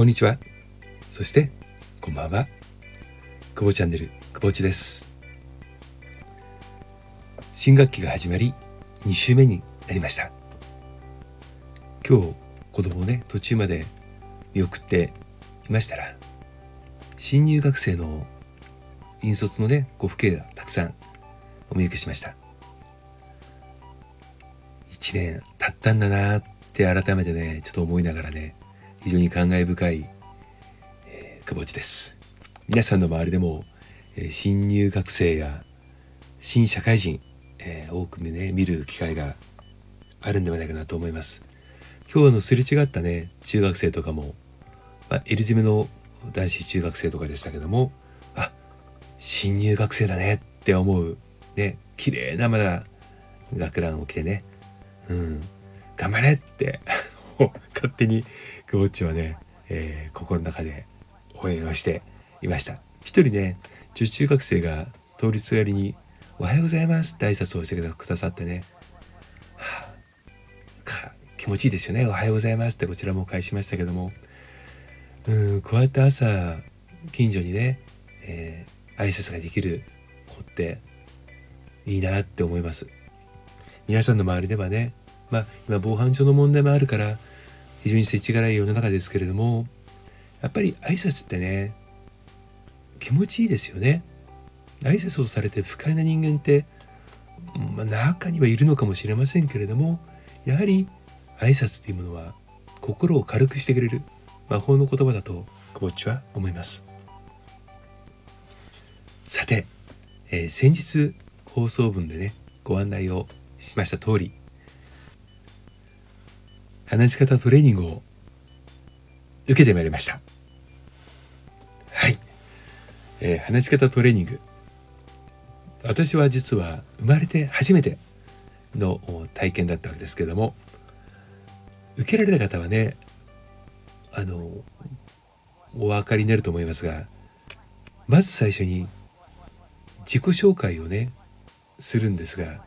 こんにちは。そして、こんばんは。久保チャンネル、久保ちです。新学期が始まり、2週目になりました。今日、子供をね、途中まで見送っていましたら、新入学生の引率のね、ご父兄がたくさんお見受けしました。1年経ったんだなって改めてね、ちょっと思いながらね、非常に感慨深い、えー、久保地です。皆さんの周りでも、えー、新入学生や新社会人、えー、多くね、見る機会があるんではないかなと思います。今日のすれ違ったね、中学生とかも、まあ、エリ詰めの男子中学生とかでしたけども、あ、新入学生だねって思う、ね、綺麗なまだ学ランを着てね、うん、頑張れって 勝手にクボッチはね、えー、心の中で応援をしていました。一人ね、女子中学生が通りすがりにおはようございますって挨拶をしてくださってね、はあ、気持ちいいですよね。おはようございますってこちらも返しましたけども、うん、こうやって朝、近所にね、えー、挨拶ができる子っていいなって思います。皆さんの周りではね、まあ今防犯上の問題もあるから非常に世知辛い世の中ですけれどもやっぱり挨拶ってね気持ちいいですよね。挨拶をされて不快な人間って、まあ、中にはいるのかもしれませんけれどもやはり挨拶というものは心を軽くしてくれる魔法の言葉だと久保っちは思います。さて、えー、先日放送分でねご案内をしました通り話し方トレーニングを受けてまいりました。はい。えー、話し方トレーニング。私は実は生まれて初めての体験だったわけですけども、受けられた方はね、あの、お分かりになると思いますが、まず最初に自己紹介をね、するんですが、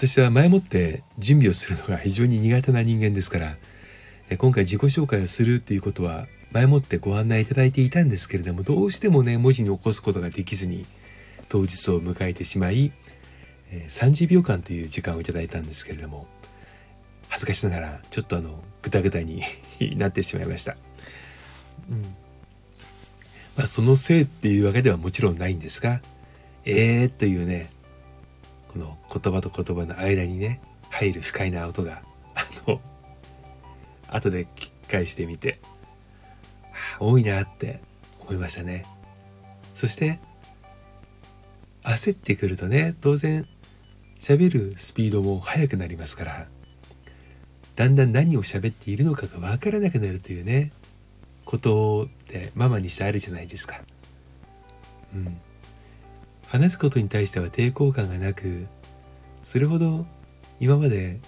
私は前もって準備をするのが非常に苦手な人間ですから今回自己紹介をするっていうことは前もってご案内いただいていたんですけれどもどうしてもね文字に起こすことができずに当日を迎えてしまい30秒間という時間をいただいたんですけれども恥ずかしながらちょっとあのグタグタに なってしまいました。うんまあ、そのせいっていうわけではもちろんないんですが「えー」というねこの言葉と言葉の間にね入る不快な音があの後で聞き返してみて多いなって思いましたねそして焦ってくるとね当然喋るスピードも速くなりますからだんだん何を喋っているのかが分からなくなるというねことってママにしてあるじゃないですか。うん、話すことに対しては抵抗感がなくそれほど今まで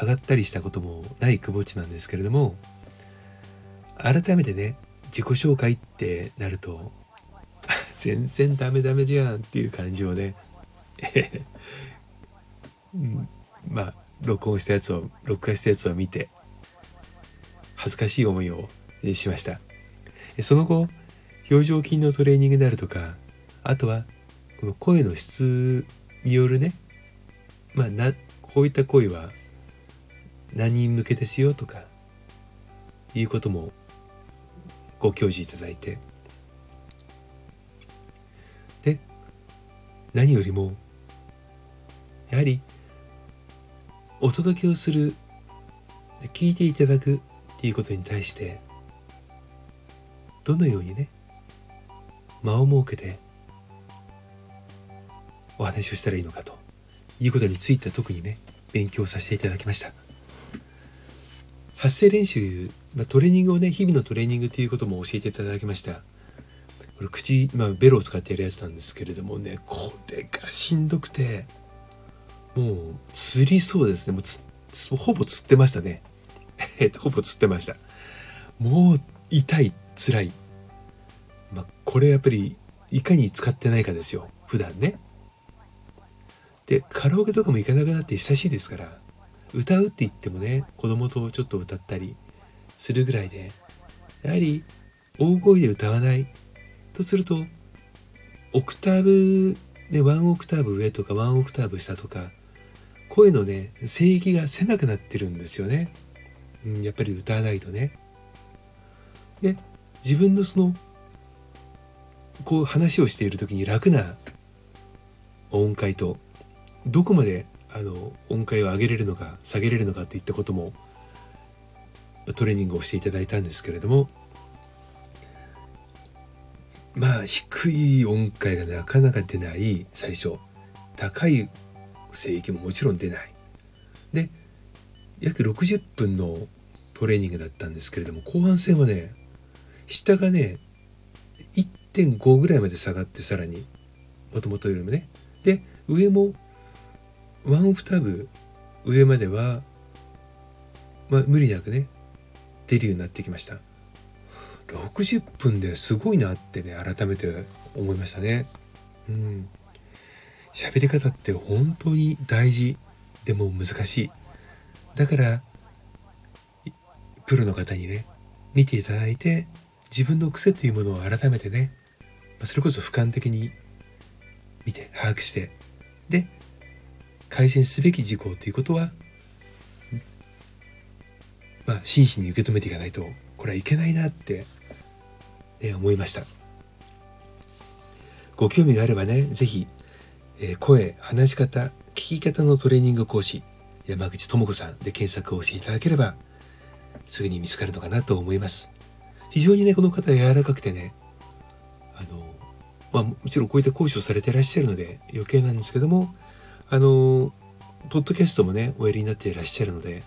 上がったりしたこともない久保地なんですけれども改めてね自己紹介ってなると 全然ダメダメじゃんっていう感じをね うん、まあ録音したやつを録画したやつを見て恥ずかしい思いをしました。その後表情筋のトレーニングであるとかあとはこの声の質によるねまあなこういった声は何人向けですよとかいうこともご教示いただいて。で何よりもやはりお届けをする聞いていただくっていうことに対してどのようにね間を設けてお話をしたらいいのかと。いうことについて特にね勉強させていただきました。発声練習、まあ、トレーニングをね日々のトレーニングということも教えていただきました。これ口、まあ、ベロを使ってやるやつなんですけれどもねこれがしんどくてもう釣りそうですね。もうつほぼ釣ってましたね。えっとほぼ釣ってました。もう痛い辛い。まあこれやっぱりいかに使ってないかですよ。普段ね。でカラオケとかも行かなくなって久しいですから歌うって言ってもね子供とちょっと歌ったりするぐらいでやはり大声で歌わないとするとオクターブでワンオクターブ上とかワンオクターブ下とか声のね声域が狭くなってるんですよね、うん、やっぱり歌わないとね。で自分のそのこう話をしている時に楽な音階とどこまであの音階を上げれるのか下げれるのかといったこともトレーニングをしていただいたんですけれどもまあ低い音階がなかなか出ない最初。高い声域ももちろん出ない。で約60分のトレーニングだったんですけれども後半戦はね下がね1.5ぐらいまで下がってさらにもともとよりもね。で上もワンオクターブ上までは、まあ、無理なくね出るようになってきました。60分ですごいなってね改めて思いましたね。うん。喋り方って本当に大事。でも難しい。だからプロの方にね見ていただいて自分の癖というものを改めてねそれこそ俯瞰的に見て把握してで改善すべき事項ということはまあ真摯に受け止めていかないとこれはいけないなって、え思いました。ご興味があればね是非、えー、声話し方聞き方のトレーニング講師山口智子さんで検索をしていただければすぐに見つかるのかなと思います。非常にねこの方柔らかくてねあのまあもちろんこういった講師をされていらっしゃるので余計なんですけどもあのポッドキャストもねおやりになっていらっしゃるので、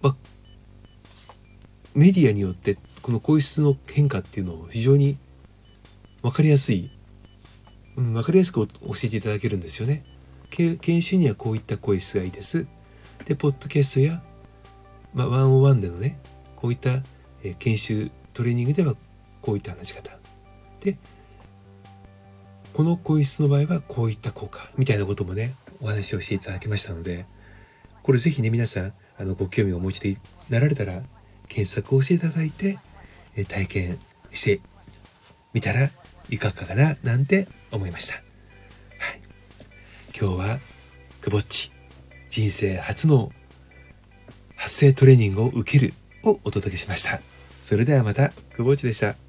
ま、メディアによってこの声質の変化っていうのを非常に分かりやすい、うん、分かりやすく教えていただけるんですよね。研修にはこういった声質がいいです。で、ポッドキャストや、まあ、ワンオワンでのね、こういった、え研修、トレーニングではこういった話し方。で、この声質の場合はこういった効果みたいなこともねお話をしていただきましたのでこれぜひね皆さんあのご興味をお持ちでなられたら検索をしていただいて体験してみたらいかがかななんて思いました。はい、今日はくぼっち人生初の発声トレーニングを受けるをお届けしました。それではまた、くぼっちでした。